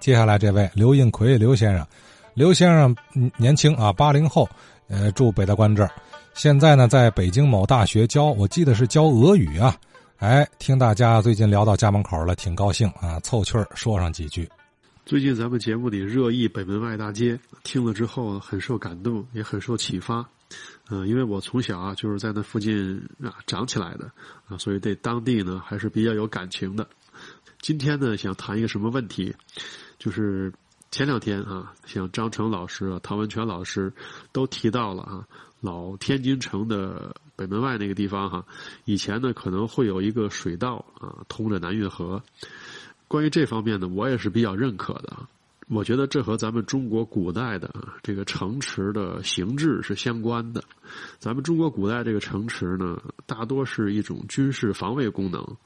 接下来这位刘应奎刘先生，刘先生年轻啊，八零后，呃，住北大关这儿，现在呢在北京某大学教，我记得是教俄语啊。哎，听大家最近聊到家门口了，挺高兴啊，凑趣儿说上几句。最近咱们节目里热议北门外大街，听了之后很受感动，也很受启发。嗯，因为我从小啊就是在那附近啊长起来的啊，所以对当地呢还是比较有感情的。今天呢想谈一个什么问题？就是前两天啊，像张成老师、唐文全老师都提到了啊，老天津城的北门外那个地方哈，以前呢可能会有一个水道啊通着南运河。关于这方面呢，我也是比较认可的。我觉得这和咱们中国古代的这个城池的形制是相关的。咱们中国古代这个城池呢，大多是一种军事防卫功能，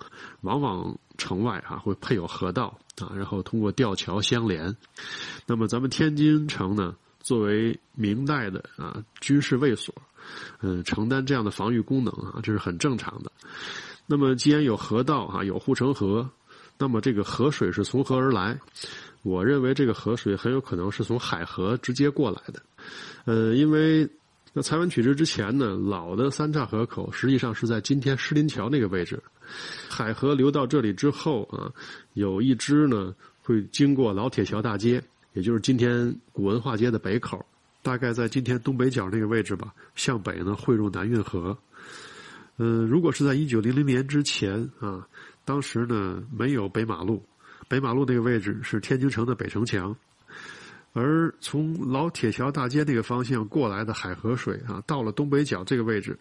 往往城外啊会配有河道啊，然后通过吊桥相连。那么咱们天津城呢，作为明代的啊军事卫所，嗯，承担这样的防御功能啊，这是很正常的。那么既然有河道啊，有护城河，那么这个河水是从何而来？我认为这个河水很有可能是从海河直接过来的，呃，因为那裁湾取直之前呢，老的三岔河口实际上是在今天狮林桥那个位置，海河流到这里之后啊，有一支呢会经过老铁桥大街，也就是今天古文化街的北口，大概在今天东北角那个位置吧，向北呢汇入南运河。嗯，如果是在一九零零年之前啊，当时呢没有北马路。北马路那个位置是天津城的北城墙，而从老铁桥大街那个方向过来的海河水啊，到了东北角这个位置，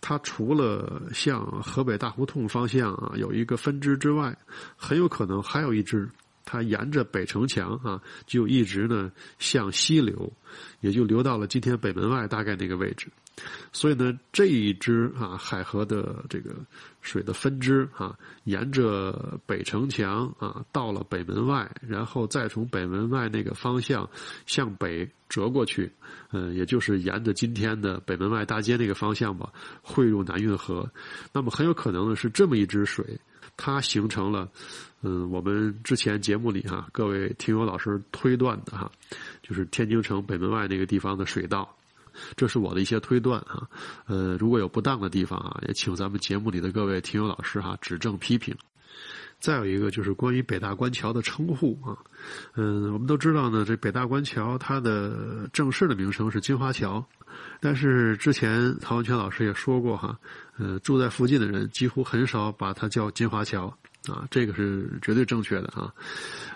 它除了向河北大胡同方向啊有一个分支之外，很有可能还有一支，它沿着北城墙啊就一直呢向西流，也就流到了今天北门外大概那个位置。所以呢，这一支啊海河的这个水的分支啊，沿着北城墙啊到了北门外，然后再从北门外那个方向向北折过去，嗯，也就是沿着今天的北门外大街那个方向吧，汇入南运河。那么很有可能呢是这么一支水，它形成了，嗯，我们之前节目里哈各位听友老师推断的哈，就是天津城北门外那个地方的水道。这是我的一些推断啊，呃，如果有不当的地方啊，也请咱们节目里的各位听友老师哈指正批评。再有一个就是关于北大关桥的称呼啊，嗯，我们都知道呢，这北大关桥它的正式的名称是金华桥，但是之前曹文全老师也说过哈，呃，住在附近的人几乎很少把它叫金华桥。啊，这个是绝对正确的啊！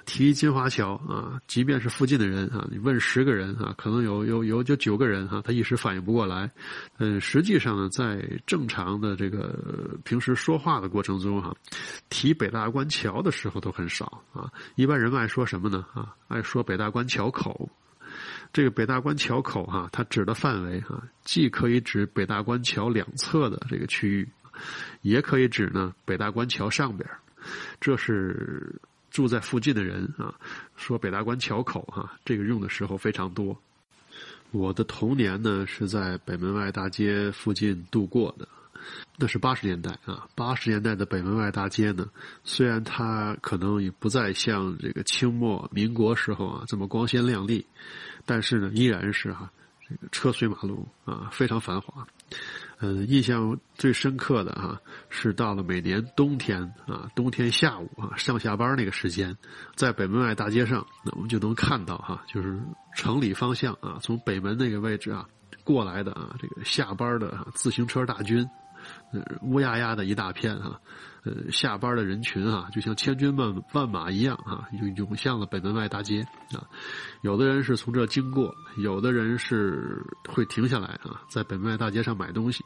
提金华桥啊，即便是附近的人啊，你问十个人啊，可能有有有就九个人哈，他一时反应不过来。嗯，实际上呢，在正常的这个平时说话的过程中哈，提北大关桥的时候都很少啊。一般人爱说什么呢？啊，爱说北大关桥口。这个北大关桥口哈，它指的范围哈，既可以指北大关桥两侧的这个区域，也可以指呢北大关桥上边。这是住在附近的人啊，说北大关桥口哈，这个用的时候非常多。我的童年呢是在北门外大街附近度过的，那是八十年代啊。八十年代的北门外大街呢，虽然它可能也不再像这个清末民国时候啊这么光鲜亮丽，但是呢依然是哈车水马龙啊，非常繁华。嗯，印象最深刻的哈是到了每年冬天啊，冬天下午啊，上下班那个时间，在北门外大街上，那我们就能看到哈，就是城里方向啊，从北门那个位置啊过来的啊，这个下班的自行车大军，乌压压的一大片哈。呃，下班的人群啊，就像千军万万马一样啊，就涌向了北门外大街啊。有的人是从这经过，有的人是会停下来啊，在北门外大街上买东西。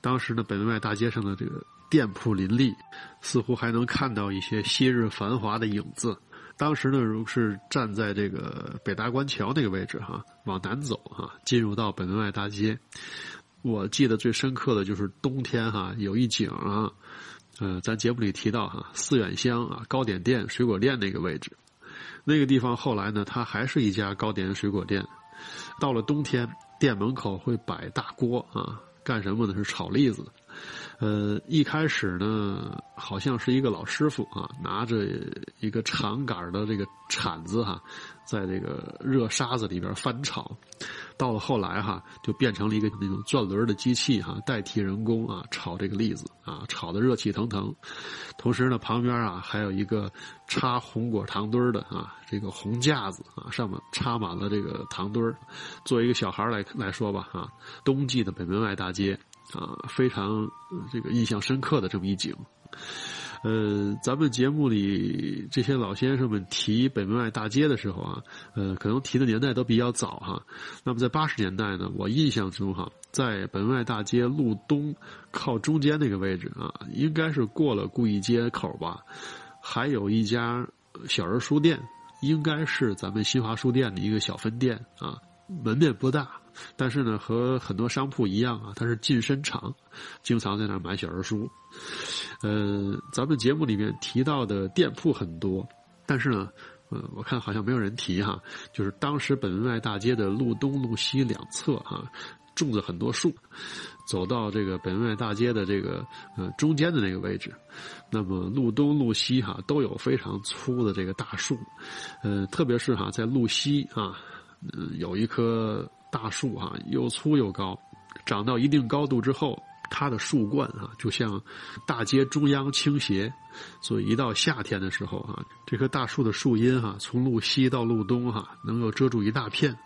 当时呢，北门外大街上的这个店铺林立，似乎还能看到一些昔日繁华的影子。当时呢，如是站在这个北大关桥那个位置哈，往南走哈，进入到北门外大街。我记得最深刻的就是冬天哈，有一景啊。嗯，咱节目里提到哈，四远乡啊，糕点店、水果店那个位置，那个地方后来呢，它还是一家糕点水果店。到了冬天，店门口会摆大锅啊，干什么呢？是炒栗子。呃，一开始呢，好像是一个老师傅啊，拿着一个长杆的这个铲子哈，在这个热沙子里边翻炒。到了后来哈，就变成了一个那种转轮的机器哈，代替人工啊炒这个栗子啊，炒的热气腾腾。同时呢，旁边啊还有一个插红果糖墩的啊，这个红架子啊，上面插满了这个糖墩儿。作为一个小孩来来说吧啊，冬季的北门外大街。啊，非常这个印象深刻的这么一景，呃，咱们节目里这些老先生们提北门外大街的时候啊，呃，可能提的年代都比较早哈。那么在八十年代呢，我印象中哈，在北门外大街路东靠中间那个位置啊，应该是过了顾意街口吧，还有一家小人书店，应该是咱们新华书店的一个小分店啊，门面不大。但是呢，和很多商铺一样啊，它是近身厂，经常在那儿买小人书。呃，咱们节目里面提到的店铺很多，但是呢，呃，我看好像没有人提哈，就是当时本门外大街的路东、路西两侧哈，种着很多树。走到这个本门外大街的这个呃中间的那个位置，那么路东、路西哈都有非常粗的这个大树，呃，特别是哈在路西啊，嗯，有一棵。大树啊，又粗又高，长到一定高度之后，它的树冠啊，就像大街中央倾斜，所以一到夏天的时候啊，这棵大树的树荫哈，从路西到路东哈，能够遮住一大片。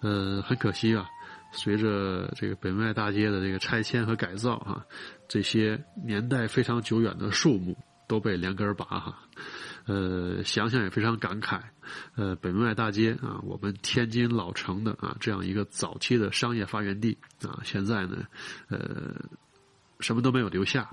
呃，很可惜啊，随着这个北外大街的这个拆迁和改造哈，这些年代非常久远的树木都被连根拔哈。呃，想想也非常感慨。呃，北门外大街啊，我们天津老城的啊，这样一个早期的商业发源地啊，现在呢，呃，什么都没有留下。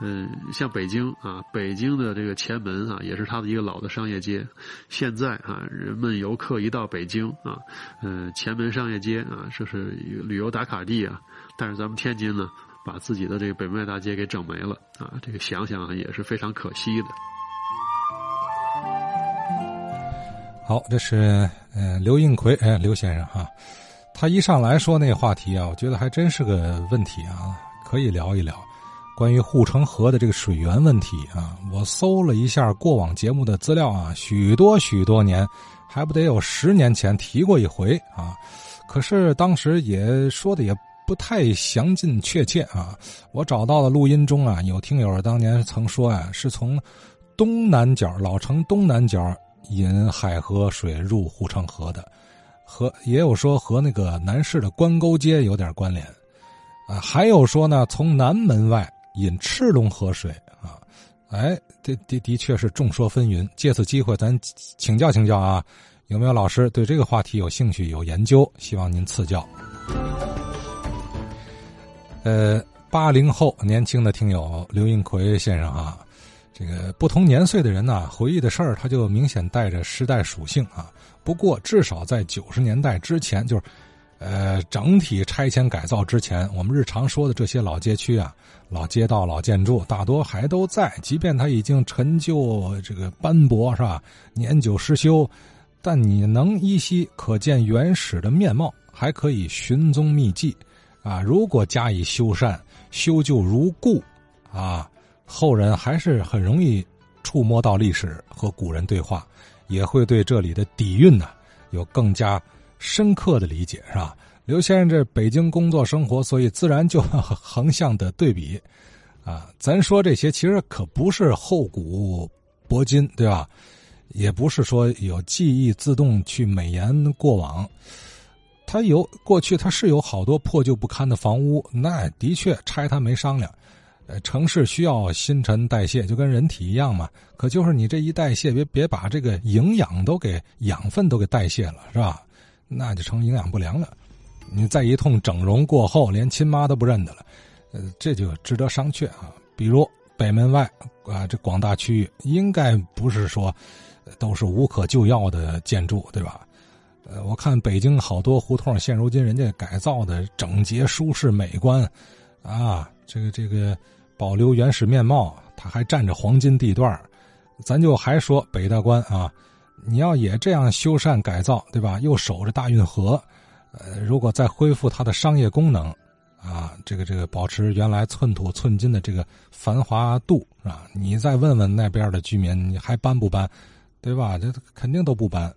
嗯，像北京啊，北京的这个前门啊，也是它的一个老的商业街。现在啊，人们游客一到北京啊，嗯，前门商业街啊，这是旅游打卡地啊。但是咱们天津呢，把自己的这个北门外大街给整没了啊，这个想想也是非常可惜的。好，这是呃刘应奎哎刘先生哈，他一上来说那话题啊，我觉得还真是个问题啊，可以聊一聊关于护城河的这个水源问题啊。我搜了一下过往节目的资料啊，许多许多年，还不得有十年前提过一回啊。可是当时也说的也不太详尽确切啊。我找到了录音中啊，有听友当年曾说啊，是从东南角老城东南角。引海河水入护城河的，和也有说和那个南市的关沟街有点关联，啊，还有说呢，从南门外引赤龙河水啊，哎，的的的确是众说纷纭。借此机会，咱请教请教啊，有没有老师对这个话题有兴趣有研究？希望您赐教。呃，八零后年轻的听友刘应奎先生啊。这个不同年岁的人呢，回忆的事儿，他就明显带着时代属性啊。不过，至少在九十年代之前，就是，呃，整体拆迁改造之前，我们日常说的这些老街区啊、老街道、老建筑，大多还都在。即便它已经陈旧、这个斑驳，是吧？年久失修，但你能依稀可见原始的面貌，还可以寻踪觅迹，啊，如果加以修缮，修旧如故，啊。后人还是很容易触摸到历史和古人对话，也会对这里的底蕴呢有更加深刻的理解，是吧？刘先生这北京工作生活，所以自然就横向的对比，啊，咱说这些其实可不是厚古薄今，对吧？也不是说有记忆自动去美颜过往，它有过去，它是有好多破旧不堪的房屋，那的确拆它没商量。呃，城市需要新陈代谢，就跟人体一样嘛。可就是你这一代谢，别别把这个营养都给养分都给代谢了，是吧？那就成营养不良了。你再一通整容过后，连亲妈都不认得了，呃，这就值得商榷啊。比如北门外啊，这广大区域应该不是说都是无可救药的建筑，对吧？呃，我看北京好多胡同，现如今人家改造的整洁、舒适、美观，啊。这个这个保留原始面貌，它还占着黄金地段咱就还说北大关啊，你要也这样修缮改造，对吧？又守着大运河，呃，如果再恢复它的商业功能，啊，这个这个保持原来寸土寸金的这个繁华度啊，你再问问那边的居民，你还搬不搬？对吧？这肯定都不搬。